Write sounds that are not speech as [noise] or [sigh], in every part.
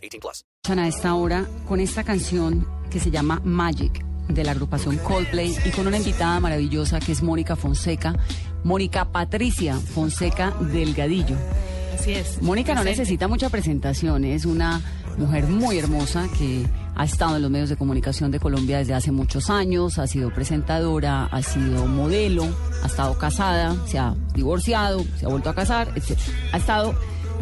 18 plus. a esta hora con esta canción que se llama Magic de la agrupación Coldplay y con una invitada maravillosa que es Mónica Fonseca, Mónica Patricia Fonseca Delgadillo. Así es. Mónica no necesita mucha presentación, es una mujer muy hermosa que ha estado en los medios de comunicación de Colombia desde hace muchos años, ha sido presentadora, ha sido modelo, ha estado casada, se ha divorciado, se ha vuelto a casar, etc. Ha estado,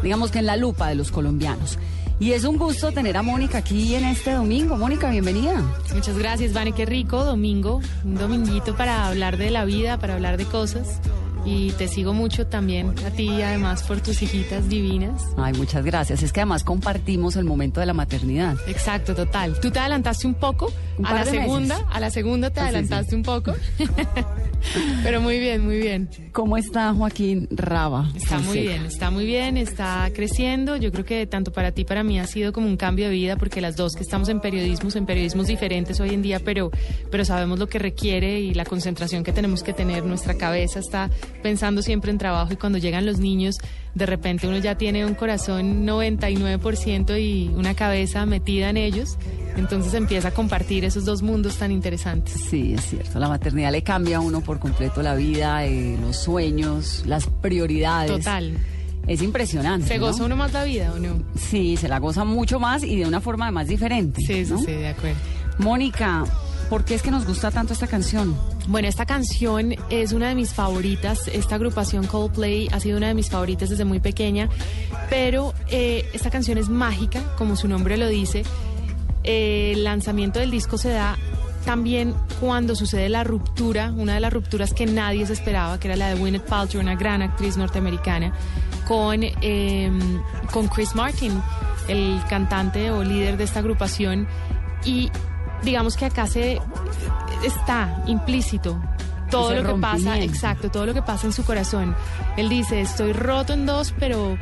digamos que en la lupa de los colombianos. Y es un gusto tener a Mónica aquí en este domingo. Mónica, bienvenida. Muchas gracias, Vane. Qué rico, domingo. Un dominguito para hablar de la vida, para hablar de cosas. Y te sigo mucho también a ti, además, por tus hijitas divinas. Ay, muchas gracias. Es que además compartimos el momento de la maternidad. Exacto, total. Tú te adelantaste un poco Un a la segunda, meses. a la segunda te Ah, adelantaste sí. un poco. [laughs] Pero muy bien, muy bien. ¿Cómo está Joaquín Raba? Está muy bien, está muy bien, está creciendo. Yo creo que tanto para ti, para mí ha sido como un cambio de vida, porque las dos que estamos en periodismos, en periodismos diferentes hoy en día, pero, pero sabemos lo que requiere y la concentración que tenemos que tener. Nuestra cabeza está pensando siempre en trabajo y cuando llegan los niños, de repente uno ya tiene un corazón 99% y una cabeza metida en ellos. Entonces empieza a compartir esos dos mundos tan interesantes. Sí, es cierto. La maternidad le cambia a uno por completo la vida, eh, los sueños, las prioridades. Total. Es impresionante. ¿Se ¿no? goza uno más la vida o no? Sí, se la goza mucho más y de una forma además diferente. Sí, sí, ¿no? sí, de acuerdo. Mónica, ¿por qué es que nos gusta tanto esta canción? Bueno, esta canción es una de mis favoritas. Esta agrupación Coldplay ha sido una de mis favoritas desde muy pequeña. Pero eh, esta canción es mágica, como su nombre lo dice. Eh, el lanzamiento del disco se da también cuando sucede la ruptura, una de las rupturas que nadie se esperaba, que era la de Gwyneth Paltrow, una gran actriz norteamericana, con, eh, con Chris Martin, el cantante o líder de esta agrupación. Y digamos que acá se está implícito todo lo que pasa, exacto, todo lo que pasa en su corazón. Él dice, estoy roto en dos, pero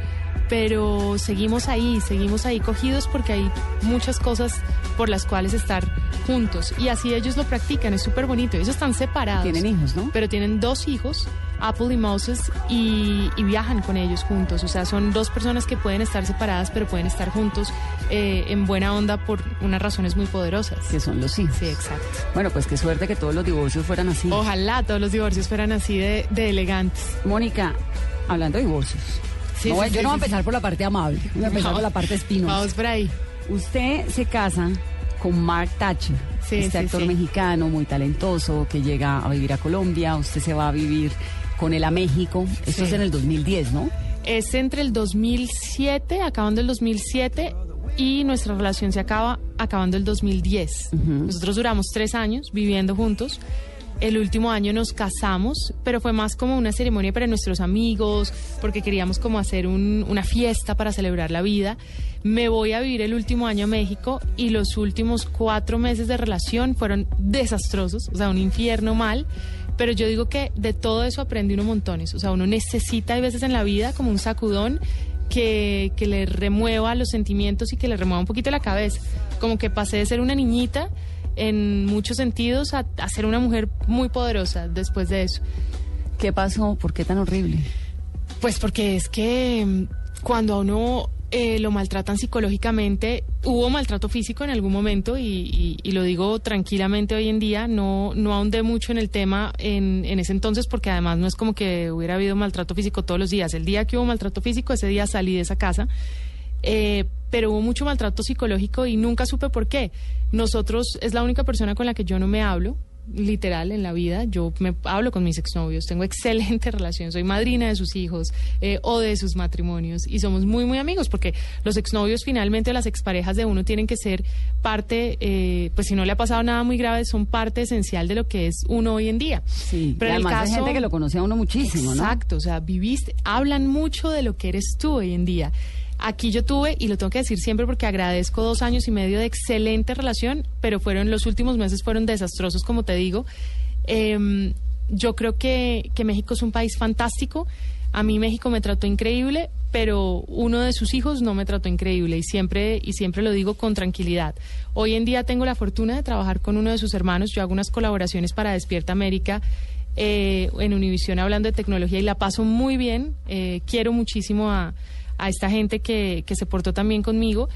pero seguimos ahí, seguimos ahí cogidos porque hay muchas cosas por las cuales estar juntos y así ellos lo practican, es súper bonito. Ellos están separados. Tienen hijos, ¿no? Pero tienen dos hijos, Apple y Moses, y, y viajan con ellos juntos. O sea, son dos personas que pueden estar separadas, pero pueden estar juntos eh, en buena onda por unas razones muy poderosas. Que son los hijos. Sí, exacto. Bueno, pues qué suerte que todos los divorcios fueran así. Ojalá todos los divorcios fueran así de, de elegantes. Mónica, hablando de divorcios. Sí, no, sí, yo sí, no voy a empezar por la parte amable, voy a empezar No. por la parte espinosa. Vamos por ahí. Usted se casa con Mark Thatcher, este actor mexicano muy talentoso que llega a vivir a Colombia. Usted se va a vivir con él a México. Esto es en el 2010, ¿no? Es entre el 2007, acabando el 2007, y nuestra relación se acaba acabando el 2010. Nosotros duramos tres años viviendo juntos. El último año nos casamos, pero fue más como una ceremonia para nuestros amigos, porque queríamos como hacer un- una fiesta para celebrar la vida. Me voy a vivir el último año a México y los últimos cuatro meses de relación fueron desastrosos, o sea, un infierno mal. Pero yo digo que de todo eso aprendí unos montones. O sea, uno necesita a veces en la vida como un sacudón que, que le remueva los sentimientos y que le remueva un poquito la cabeza. Como que pasé de ser una niñita en muchos sentidos a, a ser una mujer muy poderosa después de eso. ¿Qué pasó? ¿Por qué tan horrible? Pues porque es que mm, cuando a uno eh, lo maltratan psicológicamente, hubo maltrato físico en algún momento y, y- y lo digo tranquilamente hoy en día, no, no ahondé mucho en el tema en, en ese entonces porque además no es como que hubiera habido maltrato físico todos los días. El día que hubo maltrato físico, ese día salí de esa casa. Eh, pero hubo mucho maltrato psicológico y nunca supe por qué. Nosotros es la única persona con la que yo no me hablo, literal, en la vida. Yo me hablo con mis exnovios, tengo [laughs] excelente relación, soy madrina de sus hijos eh, o de sus matrimonios y somos muy, muy amigos porque los exnovios finalmente, las exparejas de uno tienen que ser parte, eh, pues si no le ha pasado nada muy grave, son parte esencial de lo que es uno hoy en día. Sí, Pero y en el además hay caso- gente que lo conoce a uno muchísimo, ¿no? Exacto, o sea, viviste, hablan mucho de lo que eres tú hoy en día. Aquí yo tuve, y lo tengo que decir siempre porque agradezco dos años y medio de excelente relación, pero fueron los últimos meses fueron desastrosos, como te digo. Em, yo creo que, que México es un país fantástico. A mí México me trató increíble, pero uno de sus hijos no me trató increíble y siempre y siempre lo digo con tranquilidad. Hoy en día tengo la fortuna de trabajar con uno de sus hermanos. Yo hago unas colaboraciones para Despierta América eh, en Univisión hablando de tecnología y la paso muy bien. Eh, quiero muchísimo a, a esta gente que, que se portó también conmigo.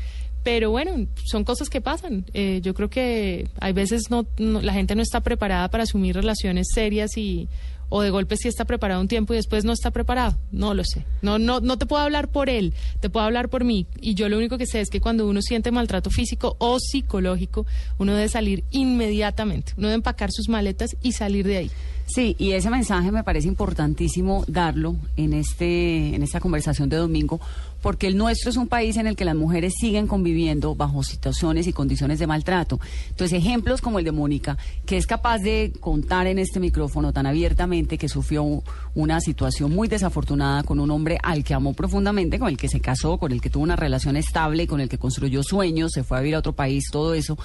Pero bueno, son cosas que pasan. Eh, yo creo que hay veces no, no- la gente no está preparada para asumir relaciones serias y o de golpe sí está preparado un tiempo y después no está preparado. No lo sé. No, no, no te puedo hablar por él, te puedo hablar por mí. Y yo lo único que sé es que cuando uno siente maltrato físico o psicológico, uno debe salir inmediatamente. Uno debe empacar sus maletas y salir de ahí. Sí, y ese mensaje me parece importantísimo darlo en este en esta conversación de domingo, porque el nuestro es un país en el que las mujeres siguen conviviendo bajo situaciones y condiciones de maltrato. Entonces, ejemplos como el de Mónica, que es capaz de contar en este micrófono tan abiertamente que sufrió una situación muy desafortunada con un hombre al que amó profundamente, con el que se casó, con el que tuvo una relación estable, con el que construyó sueños, se fue a vivir a otro país, todo eso.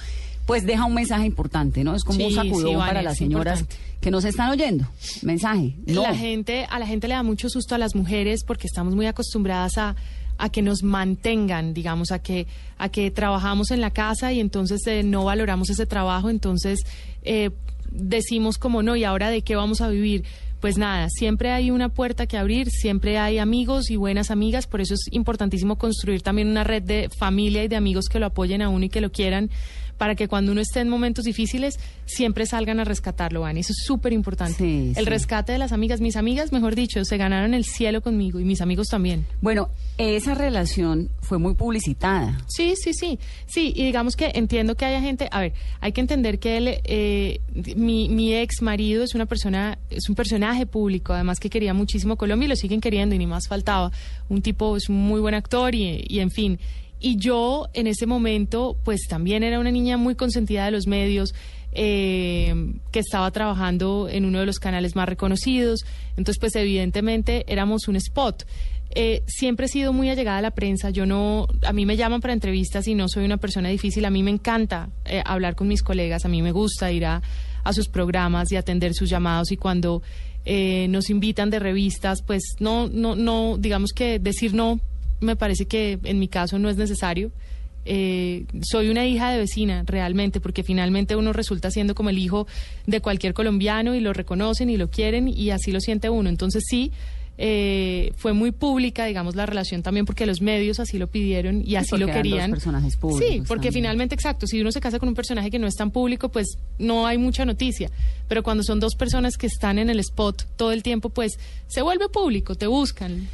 Pues deja un mensaje importante, ¿no? Es como un sí, sacudón para las señoras importante. que nos están oyendo. Mensaje. No. La gente, a la gente le da mucho susto a las mujeres porque estamos muy acostumbradas a, a que nos mantengan, digamos, a que, a que trabajamos en la casa y entonces eh, no valoramos ese trabajo, entonces eh, decimos como no, ¿y ahora de qué vamos a vivir? Pues nada, siempre hay una puerta que abrir, siempre hay amigos y buenas amigas, por eso es importantísimo construir también una red de familia y de amigos que lo apoyen a uno y que lo quieran, para que cuando uno esté en momentos difíciles siempre salgan a rescatarlo, Vani. Eso es súper importante. Sí, el sí. rescate de las amigas, mis amigas, mejor dicho, se ganaron el cielo conmigo y mis amigos también. Bueno, esa relación fue muy publicitada. Sí, sí, sí. Sí, y digamos que entiendo que haya gente. A ver, hay que entender que él, eh, mi, mi ex marido es una persona, es un personaje público, además que quería muchísimo Colombia y lo siguen queriendo y ni más faltaba. Un tipo, es un muy buen actor y, y en fin. Y yo en ese momento, pues también era una niña muy consentida de los medios. eh, que estaba trabajando en uno de los canales más reconocidos. Entonces, pues evidentemente éramos un spot. Eh, siempre he sido muy allegada a la prensa. Yo no, a mí me llaman para entrevistas y no soy una persona difícil. A mí me encanta eh, hablar con mis colegas. A mí me gusta ir a, a sus programas y atender sus llamados. Y cuando nos invitan de revistas, pues no, no, no, digamos que decir no, me parece que en mi caso no es necesario. Eh, soy una hija de vecina, realmente, porque finalmente uno resulta siendo como el hijo de cualquier colombiano y lo reconocen y lo quieren y así lo siente uno. Entonces sí, eh, fue muy pública, digamos, la relación también porque los medios así lo pidieron y así lo querían. personajes públicos sí, porque también. finalmente, exacto, si uno se casa con un personaje que no es tan público, pues no hay mucha noticia. Pero cuando son dos personas que están en el spot todo el tiempo, pues se vuelve público, te buscan.